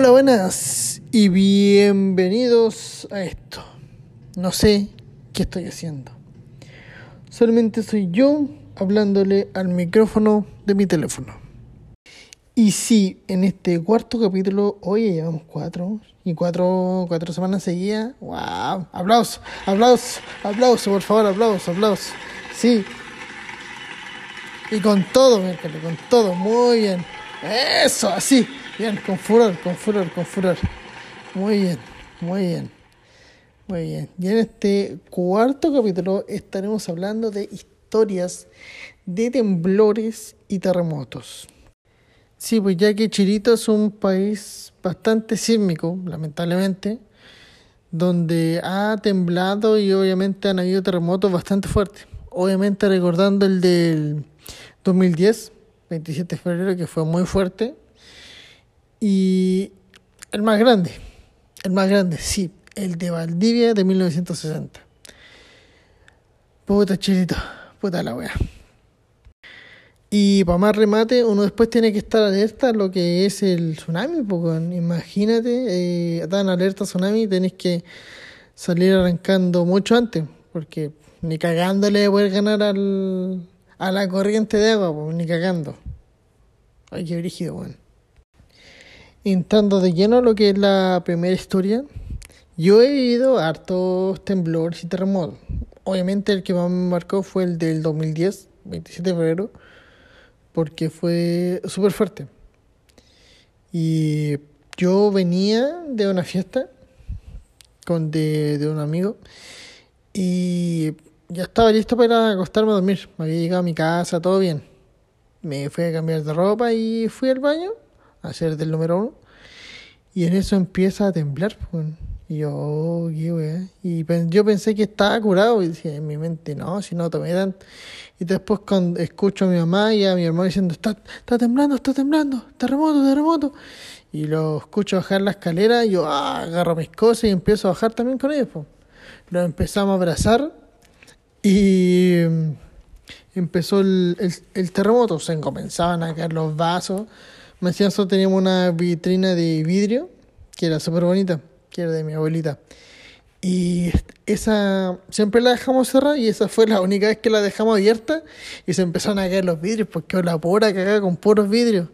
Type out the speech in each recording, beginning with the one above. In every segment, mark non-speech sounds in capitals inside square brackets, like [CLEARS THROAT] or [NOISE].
Hola, buenas y bienvenidos a esto. No sé qué estoy haciendo. Solamente soy yo hablándole al micrófono de mi teléfono. Y sí, en este cuarto capítulo, hoy llevamos cuatro y cuatro, cuatro semanas seguidas. ¡Wow! Aplausos, aplausos, aplausos, por favor, aplausos, aplausos. Sí. Y con todo, con todo, muy bien. Eso, así. Bien, con furor, con furor, con furor. Muy bien, muy bien. Muy bien. Y en este cuarto capítulo estaremos hablando de historias de temblores y terremotos. Sí, pues ya que Chirito es un país bastante sísmico, lamentablemente, donde ha temblado y obviamente han habido terremotos bastante fuertes. Obviamente recordando el del 2010, 27 de febrero, que fue muy fuerte, y el más grande, el más grande, sí, el de Valdivia de 1960. Puta chilito, puta la wea. Y para más remate, uno después tiene que estar alerta a lo que es el tsunami, porque imagínate, eh, dan alerta tsunami tenés que salir arrancando mucho antes, porque ni cagándole a poder ganar al, a la corriente de agua, pues, ni cagando. Ay, qué brígido, bueno entrando de lleno a lo que es la primera historia, yo he vivido hartos temblores y terremotos. Obviamente el que más me marcó fue el del 2010, 27 de febrero, porque fue súper fuerte. Y yo venía de una fiesta con de, de un amigo y ya estaba listo para acostarme a dormir. Me había llegado a mi casa, todo bien. Me fui a cambiar de ropa y fui al baño hacer del número uno. Y en eso empieza a temblar. Y yo, oh, qué Y yo pensé que estaba curado. Y decía en mi mente, no, si no tomé tanto. Y después cuando escucho a mi mamá y a mi hermano diciendo, está, está temblando, está temblando, terremoto, terremoto. Y lo escucho bajar la escalera y yo ah, agarro mis cosas y empiezo a bajar también con ellos. Pues. Lo empezamos a abrazar y mm, empezó el, el, el terremoto. Se comenzaban a caer los vasos. Me decían, nosotros teníamos una vitrina de vidrio que era súper bonita, que era de mi abuelita. Y esa siempre la dejamos cerrada y esa fue la única vez que la dejamos abierta y se empezaron a caer los vidrios porque la pura cagada con puros vidrios.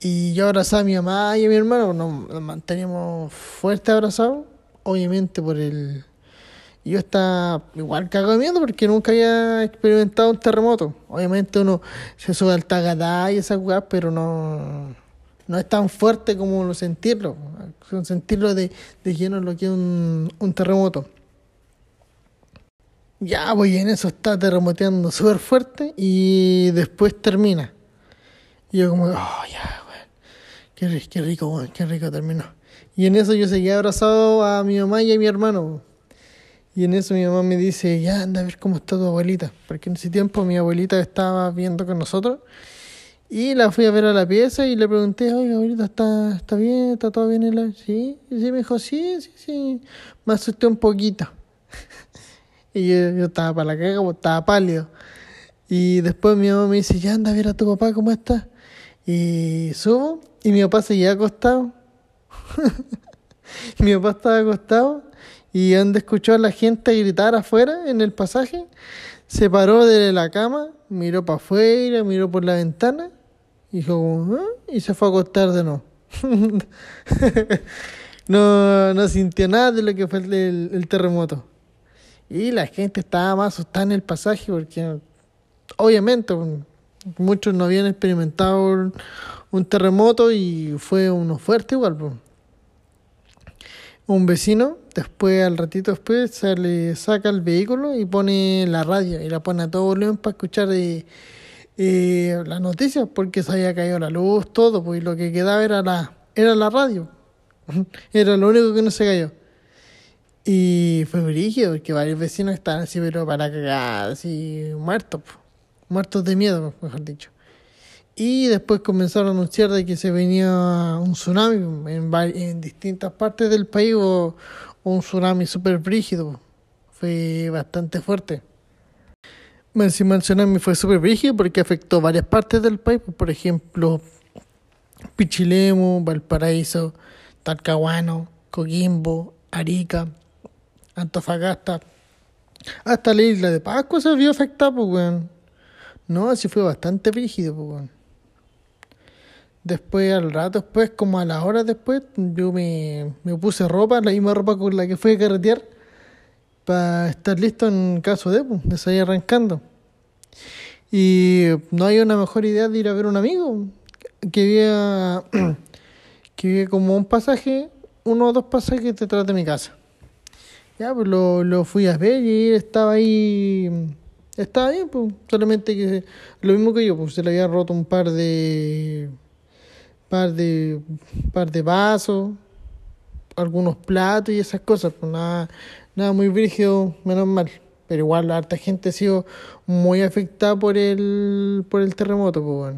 Y yo abrazaba a mi mamá y a mi hermano, nos manteníamos fuerte abrazados, obviamente por el yo estaba igual cagado de miedo porque nunca había experimentado un terremoto. Obviamente uno se sube al tagadá y esas weas, pero no, no es tan fuerte como lo sentirlo. Sentirlo de, de lleno lo que es un, un terremoto. Ya, voy en eso está terremoteando súper fuerte y después termina. Y yo como, oh, ya, weón. Qué, qué rico, weón, qué rico terminó. Y en eso yo seguía abrazado a mi mamá y a mi hermano. Y en eso mi mamá me dice, ya anda a ver cómo está tu abuelita. Porque en ese tiempo mi abuelita estaba viendo con nosotros. Y la fui a ver a la pieza y le pregunté, oye, abuelita, ¿está, está bien? ¿Está todo bien? En la... Sí, y me dijo, sí, sí, sí. Me asusté un poquito. [LAUGHS] y yo, yo, estaba para la caga, pues, estaba pálido. Y después mi mamá me dice, ya anda a ver a tu papá cómo está. Y subo y mi papá seguía acostado. [LAUGHS] mi papá estaba acostado y donde escuchó a la gente gritar afuera en el pasaje, se paró de la cama, miró para afuera, miró por la ventana dijo, ¿Ah? y se fue a acostar de nuevo. [LAUGHS] no, no sintió nada de lo que fue el, terremoto. Y la gente estaba más asustada en el pasaje porque obviamente muchos no habían experimentado un, terremoto y fue uno fuerte igual. Un vecino, después al ratito después, se le saca el vehículo y pone la radio y la pone a todo volumen para escuchar eh, eh, las noticias porque se había caído la luz, todo, pues lo que quedaba era la, era la radio. [LAUGHS] era lo único que no se cayó. Y fue brígido porque varios vecinos estaban así, pero para cagar, así muertos, muertos de miedo, mejor dicho. Y después comenzaron a anunciar de que se venía un tsunami en, en distintas partes del país o, un tsunami súper brígido. Fue bastante fuerte. Encima el tsunami fue súper brígido porque afectó varias partes del país. Por ejemplo, Pichilemu, Valparaíso, Talcahuano, Coquimbo, Arica, Antofagasta, hasta la isla de Pascua se vio afectada, pues, weón. No, así fue bastante rígido, pues. Después, al rato después, como a las horas después, yo me, me puse ropa, la misma ropa con la que fui a carretear, para estar listo en caso de, pues, de salir arrancando. Y no hay una mejor idea de ir a ver un amigo que había, [CLEARS THROAT] que había como un pasaje, uno o dos pasajes detrás de mi casa. Ya, pues lo, lo fui a ver y estaba ahí, estaba bien, pues, solamente que lo mismo que yo, pues se le había roto un par de, par de, par de vasos, algunos platos y esas cosas, pues nada, nada muy brígido, menos mal. Pero igual la harta gente ha sido muy afectada por el, por el terremoto, pues.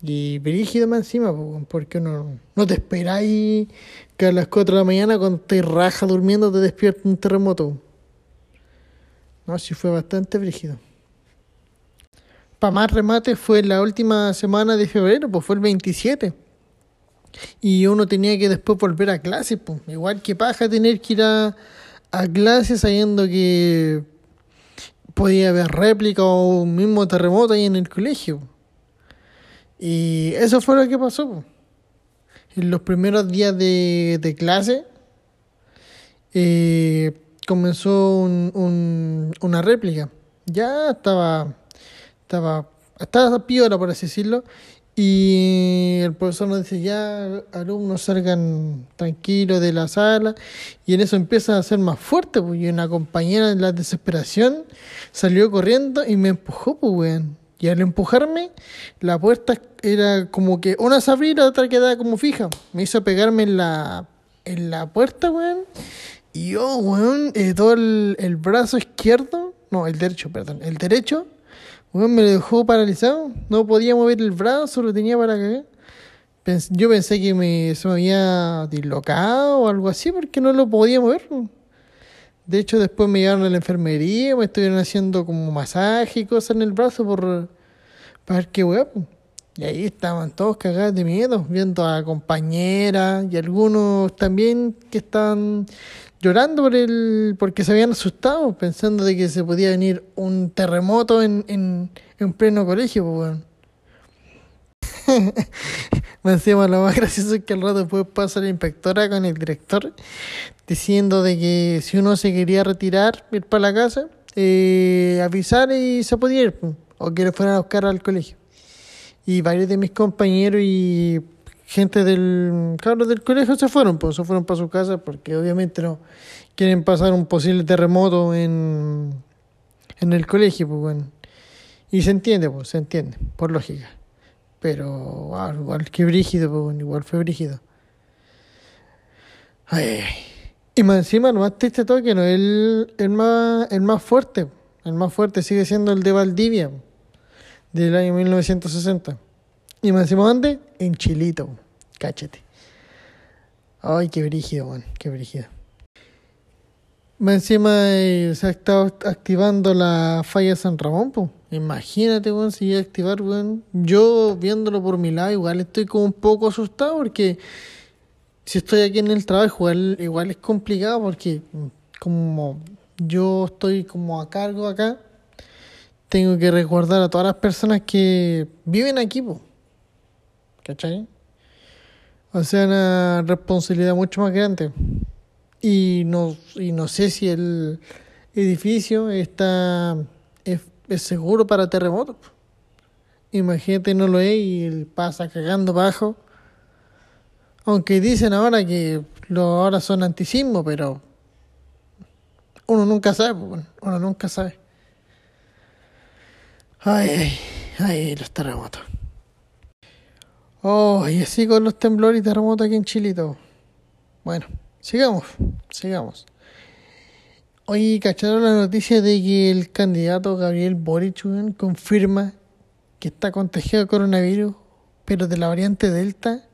Y brígido más encima, pues, porque uno no te esperáis que a las 4 de la mañana cuando te raja durmiendo te despierta un terremoto. No, sí fue bastante brígido. Para más remate fue la última semana de febrero, pues fue el 27. Y uno tenía que después volver a clase, pues. Igual que paja tener que ir a, a clase sabiendo que podía haber réplica o un mismo terremoto ahí en el colegio. Y eso fue lo que pasó. En los primeros días de, de clase eh, comenzó un, un, una réplica. Ya estaba, estaba, estaba piola, por así decirlo. Y el profesor nos dice, ya alumnos salgan tranquilos de la sala. Y en eso empieza a ser más fuerte, pues. Y una compañera en la desesperación salió corriendo y me empujó, pues, weón. Y al empujarme, la puerta era como que una se abría y la otra quedaba como fija. Me hizo pegarme en la, en la puerta, weón. Y yo, weón, eh, todo el, el, brazo izquierdo, no, el derecho, perdón, el derecho, weón, me lo dejó paralizado. No podía mover el brazo, lo tenía para cagar. Yo pensé que me, se me había dislocado o algo así porque no lo podía mover. De hecho, después me llevaron a la enfermería, me estuvieron haciendo como masaje y cosas en el brazo por para ver qué huevo. Y ahí estaban todos cagados de miedo, viendo a compañeras y algunos también que estaban llorando por el porque se habían asustado, pensando de que se podía venir un terremoto en, en, en pleno colegio, pues. [LAUGHS] Me lo más gracioso es que al rato después pasa la inspectora con el director diciendo de que si uno se quería retirar, ir para la casa, eh, avisar y se podía ir, o que le fueran a buscar al colegio. Y varios de mis compañeros y gente del cabros del colegio se fueron, pues se fueron para su casa porque obviamente no quieren pasar un posible terremoto en, en el colegio, pues bueno. Y se entiende, pues se entiende, por lógica. Pero igual que brígido, pues igual fue brígido. Ay. Y más encima, lo más triste todo que no el, el, más, el más fuerte. El más fuerte sigue siendo el de Valdivia, del año 1960. Y más encima, ¿dónde? En Chilito, cáchate. Ay, qué brígido, man, qué brígido. Más encima eh, se ha estado activando la falla San Ramón, pues. Imagínate, weón, si iba a activar, weón. Yo viéndolo por mi lado, igual estoy como un poco asustado porque si estoy aquí en el trabajo, igual, igual es complicado porque como yo estoy como a cargo acá, tengo que recordar a todas las personas que viven aquí, po. ¿Cachai? O sea, una responsabilidad mucho más grande. Y no, y no sé si el edificio está es, seguro para terremotos. Imagínate, no lo es y pasa cagando bajo aunque dicen ahora que los ahora son antisismo, pero uno nunca sabe, uno nunca sabe. Ay, ay, ay, los terremotos. Oh, y así con los temblores y terremotos aquí en Chilito. Bueno, sigamos, sigamos. Hoy cacharon la noticia de que el candidato Gabriel Boric confirma que está contagiado de coronavirus, pero de la variante Delta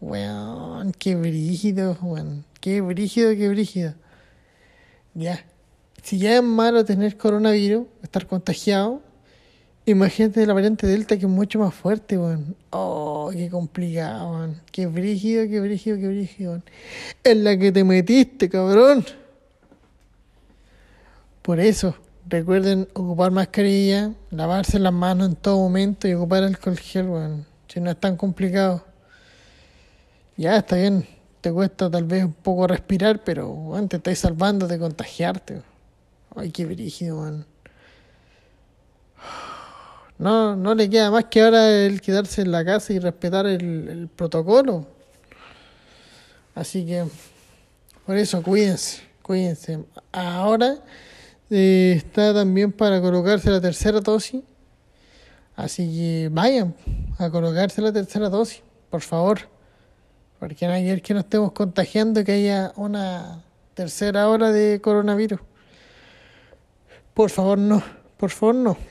Weón, qué brígido, weón. Qué brígido, qué brígido. Ya. Si ya es malo tener coronavirus, estar contagiado, Imagínate la variante Delta que es mucho más fuerte, weón. Oh, qué complicado, weón. Qué brígido, qué brígido, qué brígido, weón. Es la que te metiste, cabrón. Por eso, recuerden ocupar mascarilla, lavarse las manos en todo momento y ocupar alcohol gel, weón. Si no es tan complicado. Ya, está bien. Te cuesta tal vez un poco respirar, pero, weón, te estáis salvando de contagiarte. Ay, qué brígido, weón. No, no le queda más que ahora el quedarse en la casa y respetar el, protocolo. Así que, por eso, cuídense, cuídense. Ahora eh, está también para colocarse la tercera dosis. Así que vayan a colocarse la tercera dosis, por favor. Porque no hay que nos estemos contagiando que haya una tercera hora de coronavirus. Por favor, no. Por favor, no.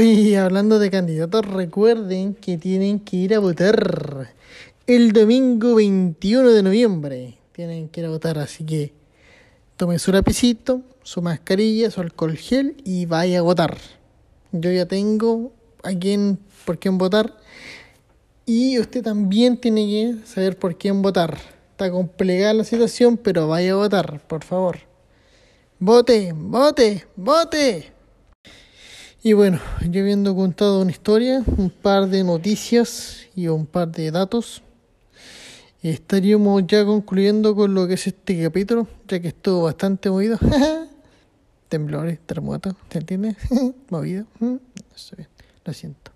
Oye, hablando de candidatos, recuerden que tienen que ir a votar el domingo 21 de noviembre. Tienen que ir a votar, así que tomen su lapicito, su mascarilla, su alcohol gel y vaya a votar. Yo ya tengo a quién, por quién votar y usted también tiene que saber por quién votar. Está complicada la situación, pero vaya a votar, por favor. Vote, vote, vote. Y bueno, yo habiendo contado una historia, un par de noticias y un par de datos, estaríamos ya concluyendo con lo que es este capítulo, ya que estuvo bastante movido. [LAUGHS] Temblores, terremotos, ¿te entiendes? [LAUGHS] movido. Mm, lo siento.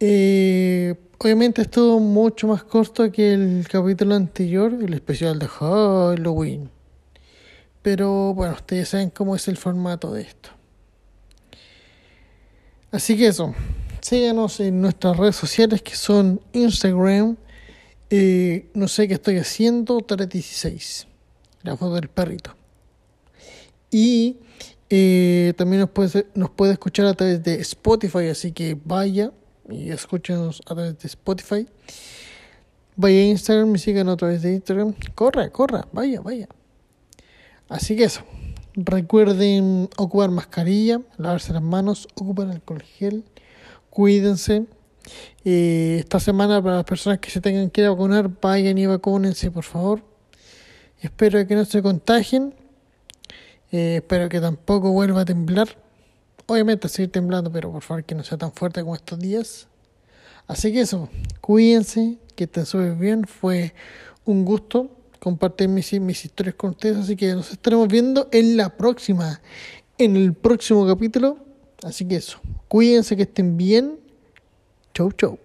Eh, obviamente estuvo mucho más corto que el capítulo anterior, el especial de Halloween. Pero bueno, ustedes saben cómo es el formato de esto. Así que eso, síganos en nuestras redes sociales que son Instagram, no sé qué estoy haciendo, 316, la foto del perrito. Y eh, también nos puede, nos puede escuchar a través de Spotify, así que vaya y escúchenos a través de Spotify. Vaya a Instagram y sigan a través de Instagram. Corra, corra, vaya, vaya. Así que eso. Recuerden ocupar mascarilla, lavarse las manos, ocupar alcohol gel, cuídense. Eh, esta semana para las personas que se tengan que ir a vacunar, vayan y vacúnense por favor. Espero que no se contagien. Eh, espero que tampoco vuelva a temblar. Obviamente seguir temblando, pero por favor que no sea tan fuerte como estos días. Así que eso, cuídense, que estén súper bien. Fue un gusto compartir mis, mis historias con ustedes. Así que nos estaremos viendo en la próxima, en el próximo capítulo. Así que eso, cuídense que estén bien. Chau, chau.